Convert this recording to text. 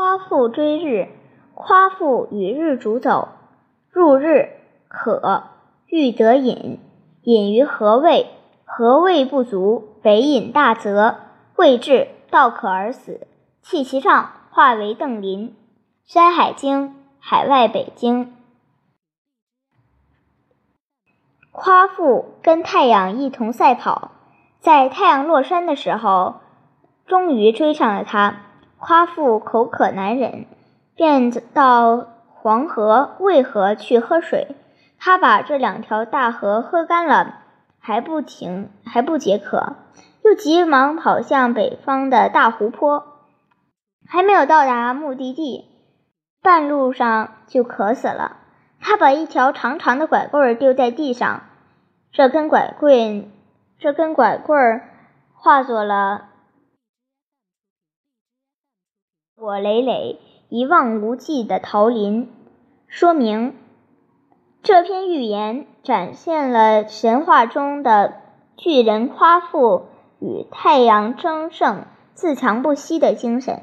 夸父追日，夸父与日逐走。入日，渴，欲得饮，饮于河渭，河渭不足，北饮大泽，未至，道渴而死。弃其上，化为邓林。《山海经·海外北经》。夸父跟太阳一同赛跑，在太阳落山的时候，终于追上了他。夸父口渴难忍，便到黄河、渭河去喝水。他把这两条大河喝干了，还不停，还不解渴，又急忙跑向北方的大湖泊。还没有到达目的地，半路上就渴死了。他把一条长长的拐棍丢在地上，这根拐棍，这根拐棍化作了。果累累、一望无际的桃林，说明这篇寓言展现了神话中的巨人夸父与太阳争胜、自强不息的精神。